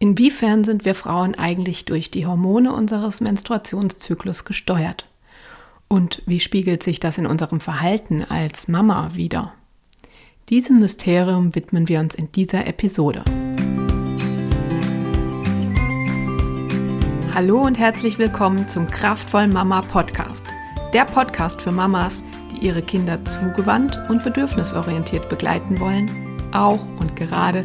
Inwiefern sind wir Frauen eigentlich durch die Hormone unseres Menstruationszyklus gesteuert? Und wie spiegelt sich das in unserem Verhalten als Mama wieder? Diesem Mysterium widmen wir uns in dieser Episode. Hallo und herzlich willkommen zum Kraftvoll Mama Podcast. Der Podcast für Mamas, die ihre Kinder zugewandt und bedürfnisorientiert begleiten wollen, auch und gerade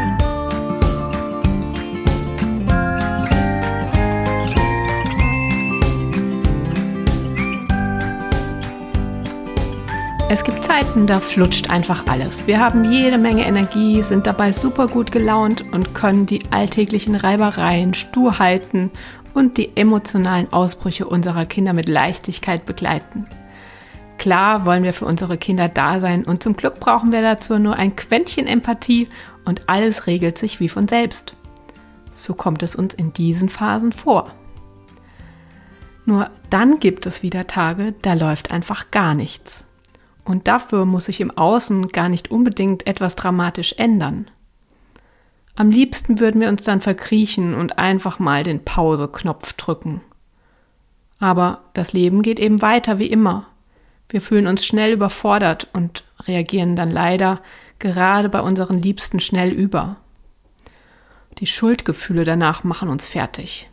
Es gibt Zeiten, da flutscht einfach alles. Wir haben jede Menge Energie, sind dabei super gut gelaunt und können die alltäglichen Reibereien, Sturheiten und die emotionalen Ausbrüche unserer Kinder mit Leichtigkeit begleiten. Klar wollen wir für unsere Kinder da sein und zum Glück brauchen wir dazu nur ein Quäntchen Empathie und alles regelt sich wie von selbst. So kommt es uns in diesen Phasen vor. Nur dann gibt es wieder Tage, da läuft einfach gar nichts. Und dafür muss sich im Außen gar nicht unbedingt etwas dramatisch ändern. Am liebsten würden wir uns dann verkriechen und einfach mal den Pause-Knopf drücken. Aber das Leben geht eben weiter wie immer. Wir fühlen uns schnell überfordert und reagieren dann leider gerade bei unseren Liebsten schnell über. Die Schuldgefühle danach machen uns fertig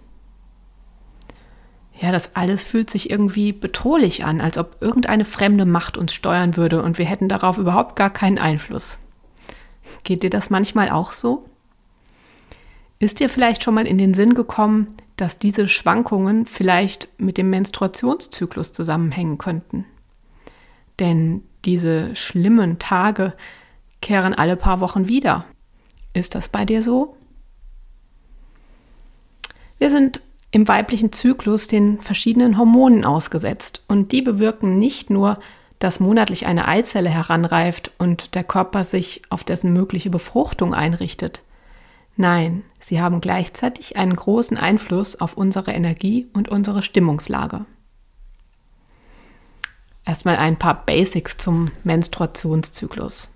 ja, das alles fühlt sich irgendwie bedrohlich an, als ob irgendeine fremde Macht uns steuern würde und wir hätten darauf überhaupt gar keinen Einfluss. Geht dir das manchmal auch so? Ist dir vielleicht schon mal in den Sinn gekommen, dass diese Schwankungen vielleicht mit dem Menstruationszyklus zusammenhängen könnten? Denn diese schlimmen Tage kehren alle paar Wochen wieder. Ist das bei dir so? Wir sind im weiblichen Zyklus den verschiedenen Hormonen ausgesetzt und die bewirken nicht nur, dass monatlich eine Eizelle heranreift und der Körper sich auf dessen mögliche Befruchtung einrichtet. Nein, sie haben gleichzeitig einen großen Einfluss auf unsere Energie und unsere Stimmungslage. Erstmal ein paar Basics zum Menstruationszyklus.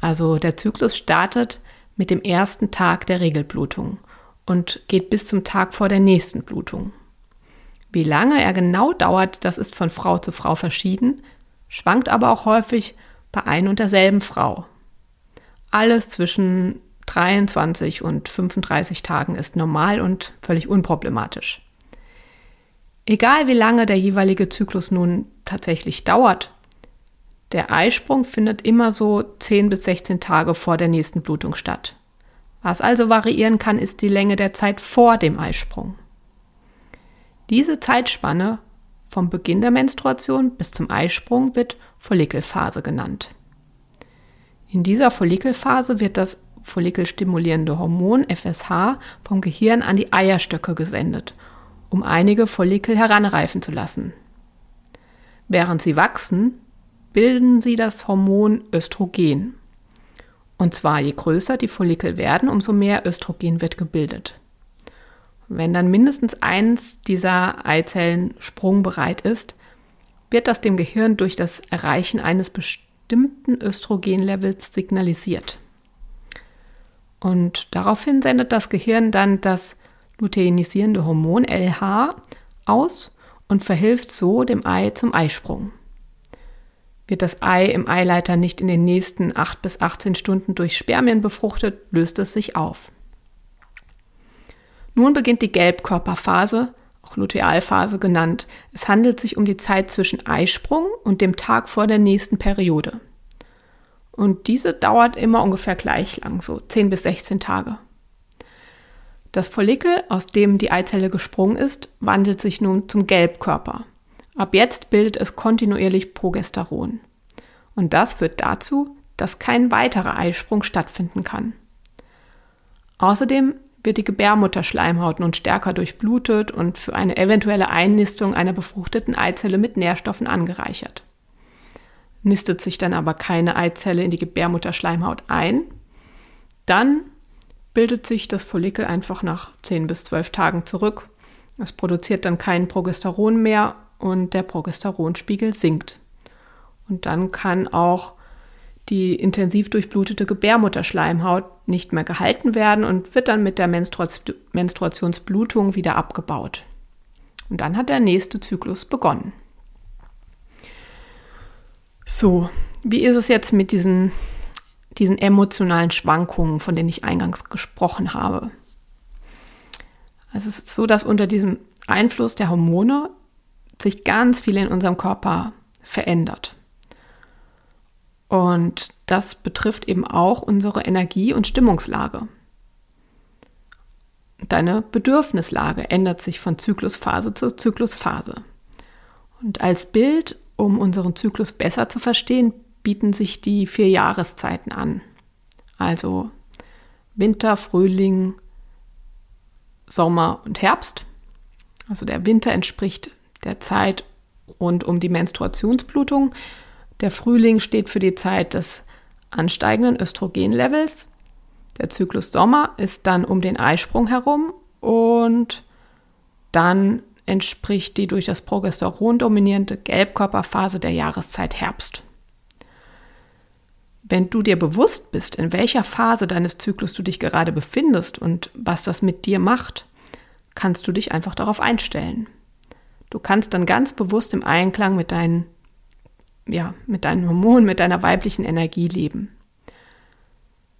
Also der Zyklus startet mit dem ersten Tag der Regelblutung und geht bis zum Tag vor der nächsten Blutung. Wie lange er genau dauert, das ist von Frau zu Frau verschieden, schwankt aber auch häufig bei ein und derselben Frau. Alles zwischen 23 und 35 Tagen ist normal und völlig unproblematisch. Egal wie lange der jeweilige Zyklus nun tatsächlich dauert, der Eisprung findet immer so 10 bis 16 Tage vor der nächsten Blutung statt. Was also variieren kann, ist die Länge der Zeit vor dem Eisprung. Diese Zeitspanne vom Beginn der Menstruation bis zum Eisprung wird Follikelphase genannt. In dieser Follikelphase wird das follikelstimulierende Hormon FSH vom Gehirn an die Eierstöcke gesendet, um einige Follikel heranreifen zu lassen. Während sie wachsen, bilden sie das Hormon Östrogen. Und zwar je größer die Follikel werden, umso mehr Östrogen wird gebildet. Wenn dann mindestens eins dieser Eizellen sprungbereit ist, wird das dem Gehirn durch das Erreichen eines bestimmten Östrogenlevels signalisiert. Und daraufhin sendet das Gehirn dann das luteinisierende Hormon LH aus und verhilft so dem Ei zum Eisprung. Wird das Ei im Eileiter nicht in den nächsten 8 bis 18 Stunden durch Spermien befruchtet, löst es sich auf. Nun beginnt die Gelbkörperphase, auch Lutealphase genannt. Es handelt sich um die Zeit zwischen Eisprung und dem Tag vor der nächsten Periode. Und diese dauert immer ungefähr gleich lang, so 10 bis 16 Tage. Das Follikel, aus dem die Eizelle gesprungen ist, wandelt sich nun zum Gelbkörper. Ab jetzt bildet es kontinuierlich Progesteron. Und das führt dazu, dass kein weiterer Eisprung stattfinden kann. Außerdem wird die Gebärmutterschleimhaut nun stärker durchblutet und für eine eventuelle Einnistung einer befruchteten Eizelle mit Nährstoffen angereichert. nistet sich dann aber keine Eizelle in die Gebärmutterschleimhaut ein, dann bildet sich das Follikel einfach nach 10 bis 12 Tagen zurück. Es produziert dann kein Progesteron mehr und der Progesteronspiegel sinkt. Und dann kann auch die intensiv durchblutete Gebärmutterschleimhaut nicht mehr gehalten werden und wird dann mit der Menstrua Menstruationsblutung wieder abgebaut. Und dann hat der nächste Zyklus begonnen. So, wie ist es jetzt mit diesen, diesen emotionalen Schwankungen, von denen ich eingangs gesprochen habe? Also es ist so, dass unter diesem Einfluss der Hormone sich ganz viel in unserem Körper verändert. Und das betrifft eben auch unsere Energie- und Stimmungslage. Deine Bedürfnislage ändert sich von Zyklusphase zu Zyklusphase. Und als Bild, um unseren Zyklus besser zu verstehen, bieten sich die vier Jahreszeiten an. Also Winter, Frühling, Sommer und Herbst. Also der Winter entspricht der Zeit rund um die Menstruationsblutung der Frühling steht für die Zeit des ansteigenden Östrogenlevels. Der Zyklus Sommer ist dann um den Eisprung herum und dann entspricht die durch das Progesteron dominierende Gelbkörperphase der Jahreszeit Herbst. Wenn du dir bewusst bist, in welcher Phase deines Zyklus du dich gerade befindest und was das mit dir macht, kannst du dich einfach darauf einstellen. Du kannst dann ganz bewusst im Einklang mit deinen ja, mit deinen Hormonen, mit deiner weiblichen Energie leben.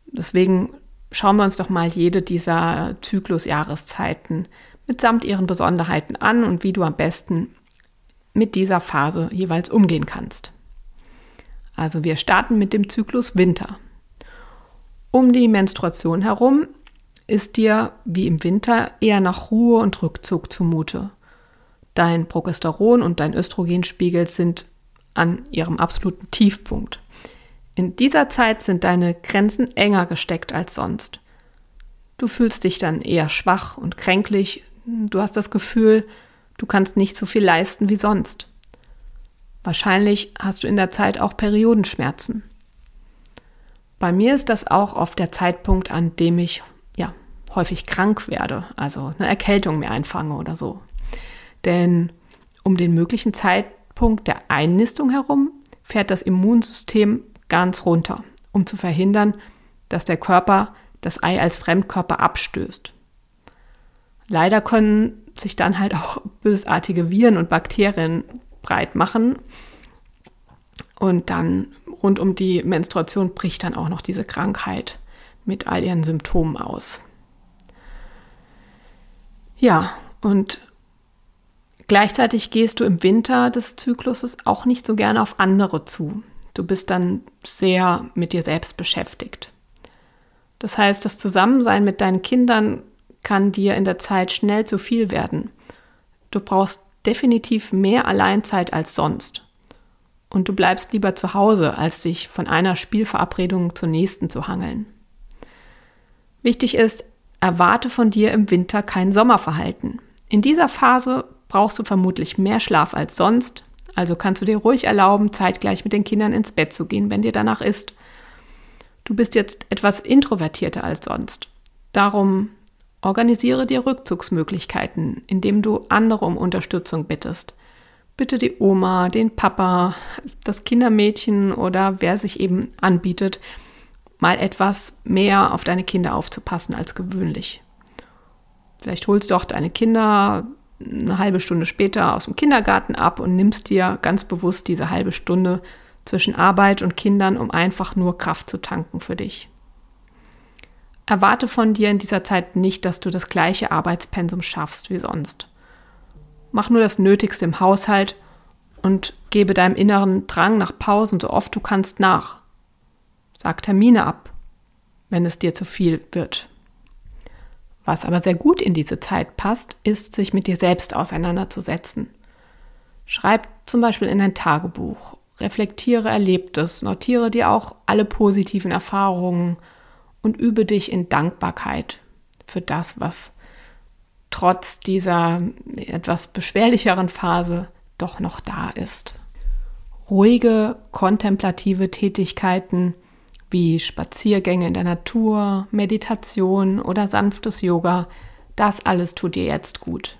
Deswegen schauen wir uns doch mal jede dieser Zyklusjahreszeiten mitsamt ihren Besonderheiten an und wie du am besten mit dieser Phase jeweils umgehen kannst. Also wir starten mit dem Zyklus Winter. Um die Menstruation herum ist dir wie im Winter eher nach Ruhe und Rückzug zumute. Dein Progesteron und dein Östrogenspiegel sind an ihrem absoluten Tiefpunkt. In dieser Zeit sind deine Grenzen enger gesteckt als sonst. Du fühlst dich dann eher schwach und kränklich, du hast das Gefühl, du kannst nicht so viel leisten wie sonst. Wahrscheinlich hast du in der Zeit auch Periodenschmerzen. Bei mir ist das auch oft der Zeitpunkt, an dem ich ja häufig krank werde, also eine Erkältung mir einfange oder so. Denn um den möglichen Zeit, Punkt der Einnistung herum fährt das Immunsystem ganz runter, um zu verhindern, dass der Körper das Ei als Fremdkörper abstößt. Leider können sich dann halt auch bösartige Viren und Bakterien breit machen. Und dann rund um die Menstruation bricht dann auch noch diese Krankheit mit all ihren Symptomen aus. Ja, und Gleichzeitig gehst du im Winter des Zykluses auch nicht so gerne auf andere zu. Du bist dann sehr mit dir selbst beschäftigt. Das heißt, das Zusammensein mit deinen Kindern kann dir in der Zeit schnell zu viel werden. Du brauchst definitiv mehr Alleinzeit als sonst. Und du bleibst lieber zu Hause, als dich von einer Spielverabredung zur nächsten zu hangeln. Wichtig ist, erwarte von dir im Winter kein Sommerverhalten. In dieser Phase brauchst du vermutlich mehr Schlaf als sonst, also kannst du dir ruhig erlauben, zeitgleich mit den Kindern ins Bett zu gehen, wenn dir danach ist. Du bist jetzt etwas introvertierter als sonst. Darum organisiere dir Rückzugsmöglichkeiten, indem du andere um Unterstützung bittest. Bitte die Oma, den Papa, das Kindermädchen oder wer sich eben anbietet, mal etwas mehr auf deine Kinder aufzupassen als gewöhnlich. Vielleicht holst du auch deine Kinder eine halbe Stunde später aus dem Kindergarten ab und nimmst dir ganz bewusst diese halbe Stunde zwischen Arbeit und Kindern, um einfach nur Kraft zu tanken für dich. Erwarte von dir in dieser Zeit nicht, dass du das gleiche Arbeitspensum schaffst wie sonst. Mach nur das Nötigste im Haushalt und gebe deinem inneren Drang nach Pausen so oft du kannst nach. Sag Termine ab, wenn es dir zu viel wird. Was aber sehr gut in diese Zeit passt, ist, sich mit dir selbst auseinanderzusetzen. Schreib zum Beispiel in ein Tagebuch, reflektiere Erlebtes, notiere dir auch alle positiven Erfahrungen und übe dich in Dankbarkeit für das, was trotz dieser etwas beschwerlicheren Phase doch noch da ist. ruhige, kontemplative Tätigkeiten wie Spaziergänge in der Natur, Meditation oder sanftes Yoga, das alles tut dir jetzt gut.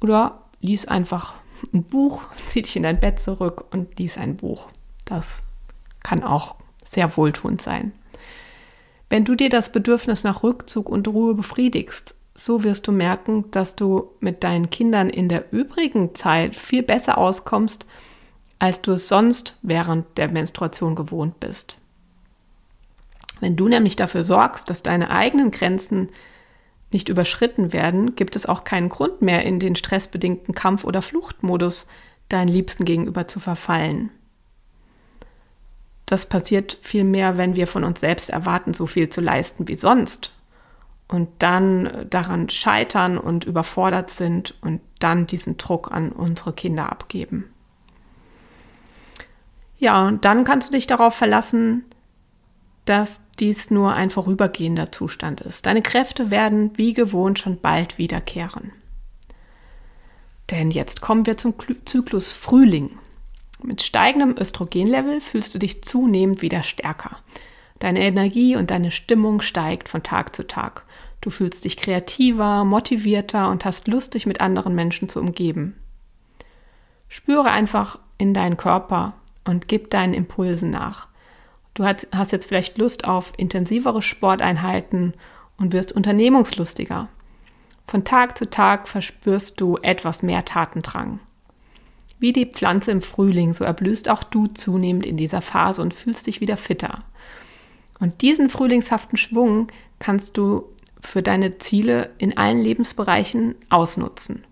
Oder lies einfach ein Buch, zieh dich in dein Bett zurück und lies ein Buch. Das kann auch sehr wohltuend sein. Wenn du dir das Bedürfnis nach Rückzug und Ruhe befriedigst, so wirst du merken, dass du mit deinen Kindern in der übrigen Zeit viel besser auskommst, als du es sonst während der Menstruation gewohnt bist. Wenn du nämlich dafür sorgst, dass deine eigenen Grenzen nicht überschritten werden, gibt es auch keinen Grund mehr, in den stressbedingten Kampf- oder Fluchtmodus deinen Liebsten gegenüber zu verfallen. Das passiert vielmehr, wenn wir von uns selbst erwarten, so viel zu leisten wie sonst und dann daran scheitern und überfordert sind und dann diesen Druck an unsere Kinder abgeben. Ja, und dann kannst du dich darauf verlassen, dass dies nur ein vorübergehender Zustand ist. Deine Kräfte werden wie gewohnt schon bald wiederkehren. Denn jetzt kommen wir zum Zyklus Frühling. Mit steigendem Östrogenlevel fühlst du dich zunehmend wieder stärker. Deine Energie und deine Stimmung steigt von Tag zu Tag. Du fühlst dich kreativer, motivierter und hast Lust, dich mit anderen Menschen zu umgeben. Spüre einfach in deinen Körper und gib deinen Impulsen nach. Du hast jetzt vielleicht Lust auf intensivere Sporteinheiten und wirst unternehmungslustiger. Von Tag zu Tag verspürst du etwas mehr Tatendrang. Wie die Pflanze im Frühling, so erblühst auch du zunehmend in dieser Phase und fühlst dich wieder fitter. Und diesen frühlingshaften Schwung kannst du für deine Ziele in allen Lebensbereichen ausnutzen.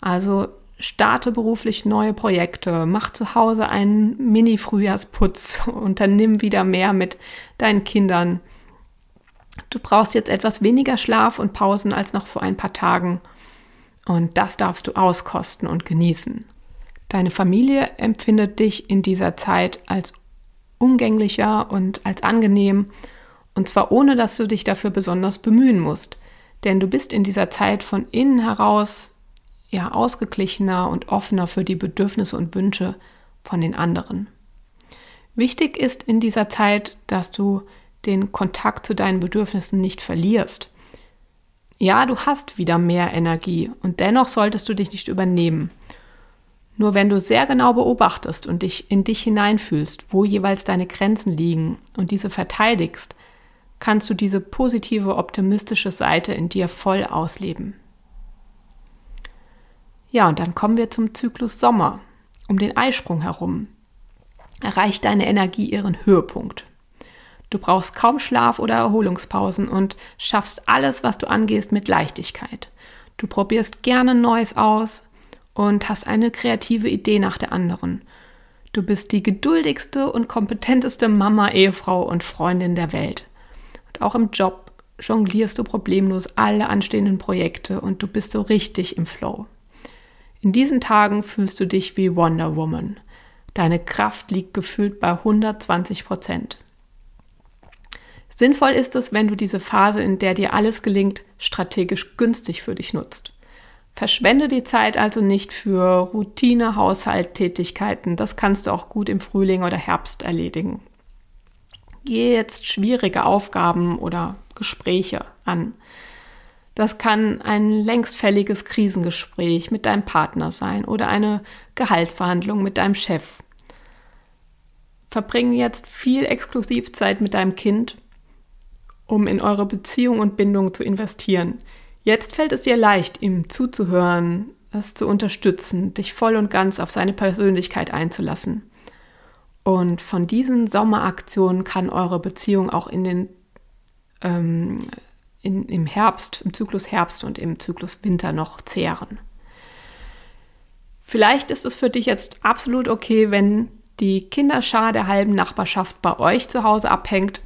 Also starte beruflich neue Projekte, mach zu Hause einen Mini-Frühjahrsputz, unternimm wieder mehr mit deinen Kindern. Du brauchst jetzt etwas weniger Schlaf und Pausen als noch vor ein paar Tagen. Und das darfst du auskosten und genießen. Deine Familie empfindet dich in dieser Zeit als umgänglicher und als angenehm, und zwar ohne dass du dich dafür besonders bemühen musst. Denn du bist in dieser Zeit von innen heraus ja ausgeglichener und offener für die Bedürfnisse und Wünsche von den anderen. Wichtig ist in dieser Zeit, dass du den Kontakt zu deinen Bedürfnissen nicht verlierst. Ja, du hast wieder mehr Energie und dennoch solltest du dich nicht übernehmen. Nur wenn du sehr genau beobachtest und dich in dich hineinfühlst, wo jeweils deine Grenzen liegen und diese verteidigst, kannst du diese positive, optimistische Seite in dir voll ausleben. Ja, und dann kommen wir zum Zyklus Sommer. Um den Eisprung herum erreicht deine Energie ihren Höhepunkt. Du brauchst kaum Schlaf oder Erholungspausen und schaffst alles, was du angehst, mit Leichtigkeit. Du probierst gerne Neues aus und hast eine kreative Idee nach der anderen. Du bist die geduldigste und kompetenteste Mama, Ehefrau und Freundin der Welt. Und auch im Job jonglierst du problemlos alle anstehenden Projekte und du bist so richtig im Flow. In diesen Tagen fühlst du dich wie Wonder Woman. Deine Kraft liegt gefühlt bei 120 Prozent. Sinnvoll ist es, wenn du diese Phase, in der dir alles gelingt, strategisch günstig für dich nutzt. Verschwende die Zeit also nicht für Routine, Haushalttätigkeiten. Das kannst du auch gut im Frühling oder Herbst erledigen. Gehe jetzt schwierige Aufgaben oder Gespräche an. Das kann ein längstfälliges Krisengespräch mit deinem Partner sein oder eine Gehaltsverhandlung mit deinem Chef. Verbringe jetzt viel Exklusivzeit mit deinem Kind, um in eure Beziehung und Bindung zu investieren. Jetzt fällt es dir leicht, ihm zuzuhören, es zu unterstützen, dich voll und ganz auf seine Persönlichkeit einzulassen. Und von diesen Sommeraktionen kann eure Beziehung auch in den ähm, in, im Herbst, im Zyklus Herbst und im Zyklus Winter noch zehren. Vielleicht ist es für dich jetzt absolut okay, wenn die Kinderschar der halben Nachbarschaft bei euch zu Hause abhängt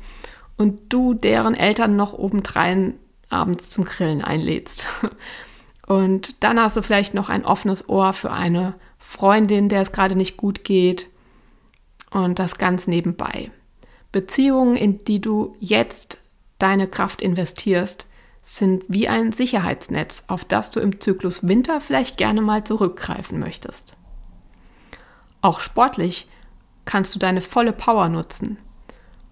und du deren Eltern noch obendrein abends zum Grillen einlädst. Und dann hast du vielleicht noch ein offenes Ohr für eine Freundin, der es gerade nicht gut geht. Und das ganz nebenbei. Beziehungen, in die du jetzt deine Kraft investierst, sind wie ein Sicherheitsnetz, auf das du im Zyklus Winter vielleicht gerne mal zurückgreifen möchtest. Auch sportlich kannst du deine volle Power nutzen.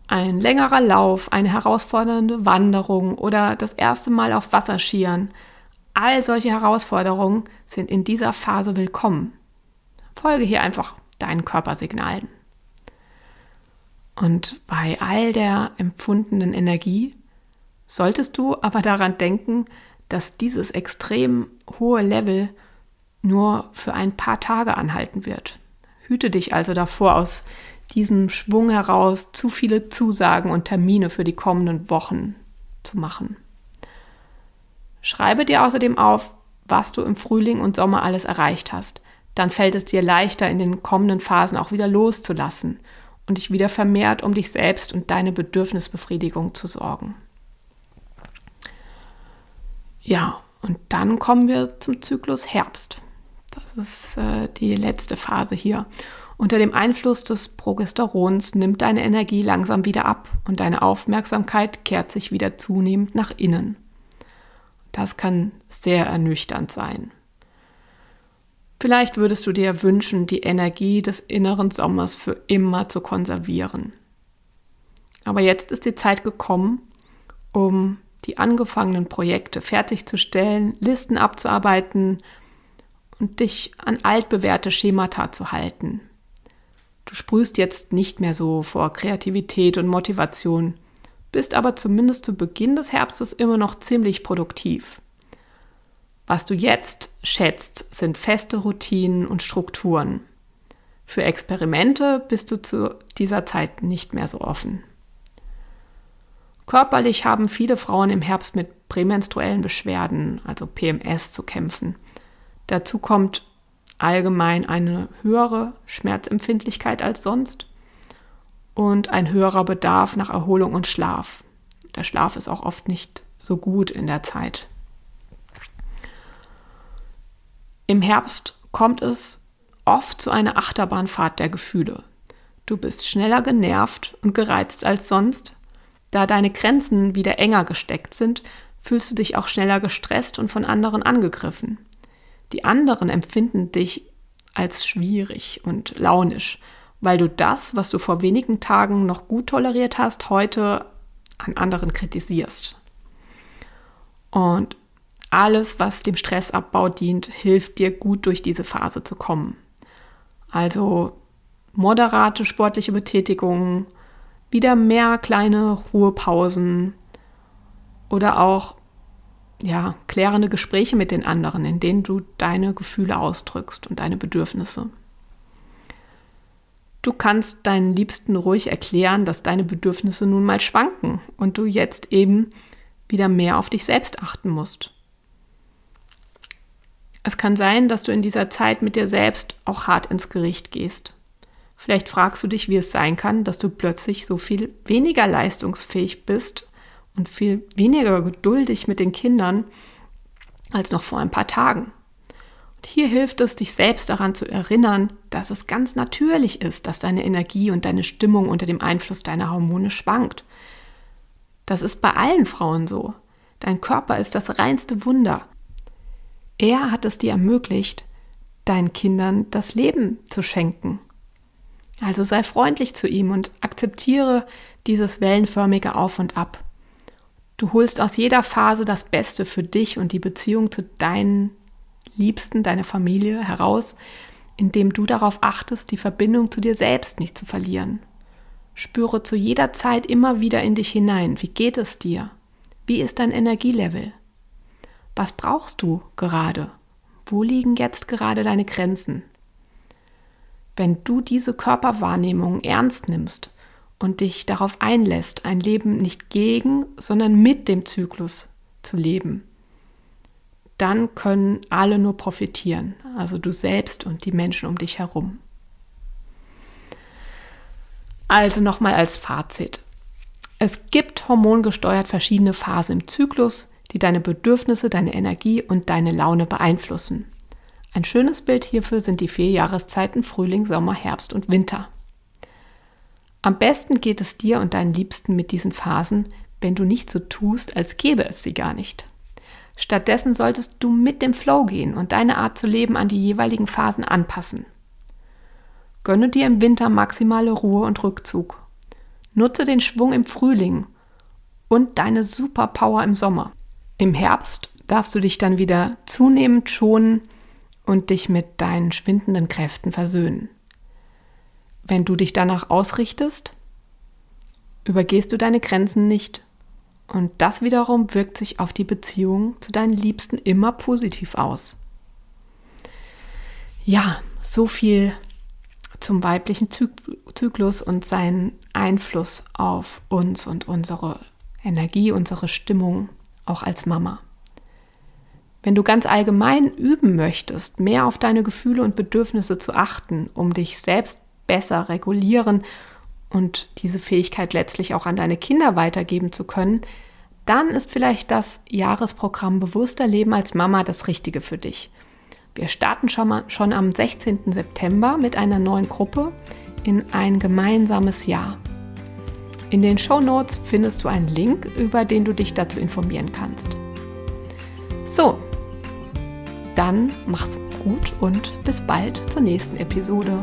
Ein längerer Lauf, eine herausfordernde Wanderung oder das erste Mal auf Wasserskiern. All solche Herausforderungen sind in dieser Phase willkommen. Folge hier einfach deinen Körpersignalen. Und bei all der empfundenen Energie solltest du aber daran denken, dass dieses extrem hohe Level nur für ein paar Tage anhalten wird. Hüte dich also davor, aus diesem Schwung heraus zu viele Zusagen und Termine für die kommenden Wochen zu machen. Schreibe dir außerdem auf, was du im Frühling und Sommer alles erreicht hast. Dann fällt es dir leichter, in den kommenden Phasen auch wieder loszulassen und dich wieder vermehrt um dich selbst und deine Bedürfnisbefriedigung zu sorgen. Ja, und dann kommen wir zum Zyklus Herbst. Das ist äh, die letzte Phase hier. Unter dem Einfluss des Progesterons nimmt deine Energie langsam wieder ab und deine Aufmerksamkeit kehrt sich wieder zunehmend nach innen. Das kann sehr ernüchternd sein. Vielleicht würdest du dir wünschen, die Energie des inneren Sommers für immer zu konservieren. Aber jetzt ist die Zeit gekommen, um die angefangenen Projekte fertigzustellen, Listen abzuarbeiten und dich an altbewährte Schemata zu halten. Du sprühst jetzt nicht mehr so vor Kreativität und Motivation, bist aber zumindest zu Beginn des Herbstes immer noch ziemlich produktiv. Was du jetzt schätzt, sind feste Routinen und Strukturen. Für Experimente bist du zu dieser Zeit nicht mehr so offen. Körperlich haben viele Frauen im Herbst mit prämenstruellen Beschwerden, also PMS, zu kämpfen. Dazu kommt allgemein eine höhere Schmerzempfindlichkeit als sonst und ein höherer Bedarf nach Erholung und Schlaf. Der Schlaf ist auch oft nicht so gut in der Zeit. Im Herbst kommt es oft zu einer Achterbahnfahrt der Gefühle. Du bist schneller genervt und gereizt als sonst. Da deine Grenzen wieder enger gesteckt sind, fühlst du dich auch schneller gestresst und von anderen angegriffen. Die anderen empfinden dich als schwierig und launisch, weil du das, was du vor wenigen Tagen noch gut toleriert hast, heute an anderen kritisierst. Und alles, was dem Stressabbau dient, hilft dir gut durch diese Phase zu kommen. Also moderate sportliche Betätigungen, wieder mehr kleine Ruhepausen oder auch ja, klärende Gespräche mit den anderen, in denen du deine Gefühle ausdrückst und deine Bedürfnisse. Du kannst deinen Liebsten ruhig erklären, dass deine Bedürfnisse nun mal schwanken und du jetzt eben wieder mehr auf dich selbst achten musst. Es kann sein, dass du in dieser Zeit mit dir selbst auch hart ins Gericht gehst. Vielleicht fragst du dich, wie es sein kann, dass du plötzlich so viel weniger leistungsfähig bist und viel weniger geduldig mit den Kindern als noch vor ein paar Tagen. Und hier hilft es, dich selbst daran zu erinnern, dass es ganz natürlich ist, dass deine Energie und deine Stimmung unter dem Einfluss deiner Hormone schwankt. Das ist bei allen Frauen so. Dein Körper ist das reinste Wunder er hat es dir ermöglicht, deinen Kindern das Leben zu schenken. Also sei freundlich zu ihm und akzeptiere dieses wellenförmige Auf und Ab. Du holst aus jeder Phase das Beste für dich und die Beziehung zu deinen Liebsten, deiner Familie heraus, indem du darauf achtest, die Verbindung zu dir selbst nicht zu verlieren. Spüre zu jeder Zeit immer wieder in dich hinein. Wie geht es dir? Wie ist dein Energielevel? Was brauchst du gerade? Wo liegen jetzt gerade deine Grenzen? Wenn du diese Körperwahrnehmung ernst nimmst und dich darauf einlässt, ein Leben nicht gegen, sondern mit dem Zyklus zu leben, dann können alle nur profitieren, also du selbst und die Menschen um dich herum. Also nochmal als Fazit. Es gibt hormongesteuert verschiedene Phasen im Zyklus, die deine Bedürfnisse, deine Energie und deine Laune beeinflussen. Ein schönes Bild hierfür sind die vier Jahreszeiten Frühling, Sommer, Herbst und Winter. Am besten geht es dir und deinen Liebsten mit diesen Phasen, wenn du nicht so tust, als gäbe es sie gar nicht. Stattdessen solltest du mit dem Flow gehen und deine Art zu leben an die jeweiligen Phasen anpassen. Gönne dir im Winter maximale Ruhe und Rückzug. Nutze den Schwung im Frühling und deine Superpower im Sommer. Im Herbst darfst du dich dann wieder zunehmend schonen und dich mit deinen schwindenden Kräften versöhnen. Wenn du dich danach ausrichtest, übergehst du deine Grenzen nicht und das wiederum wirkt sich auf die Beziehung zu deinen Liebsten immer positiv aus. Ja, so viel zum weiblichen Zyklus und seinen Einfluss auf uns und unsere Energie, unsere Stimmung, auch als Mama. Wenn du ganz allgemein üben möchtest, mehr auf deine Gefühle und Bedürfnisse zu achten, um dich selbst besser regulieren und diese Fähigkeit letztlich auch an deine Kinder weitergeben zu können, dann ist vielleicht das Jahresprogramm Bewusster Leben als Mama das Richtige für dich. Wir starten schon, mal, schon am 16. September mit einer neuen Gruppe in ein gemeinsames Jahr. In den Show Notes findest du einen Link, über den du dich dazu informieren kannst. So, dann mach's gut und bis bald zur nächsten Episode.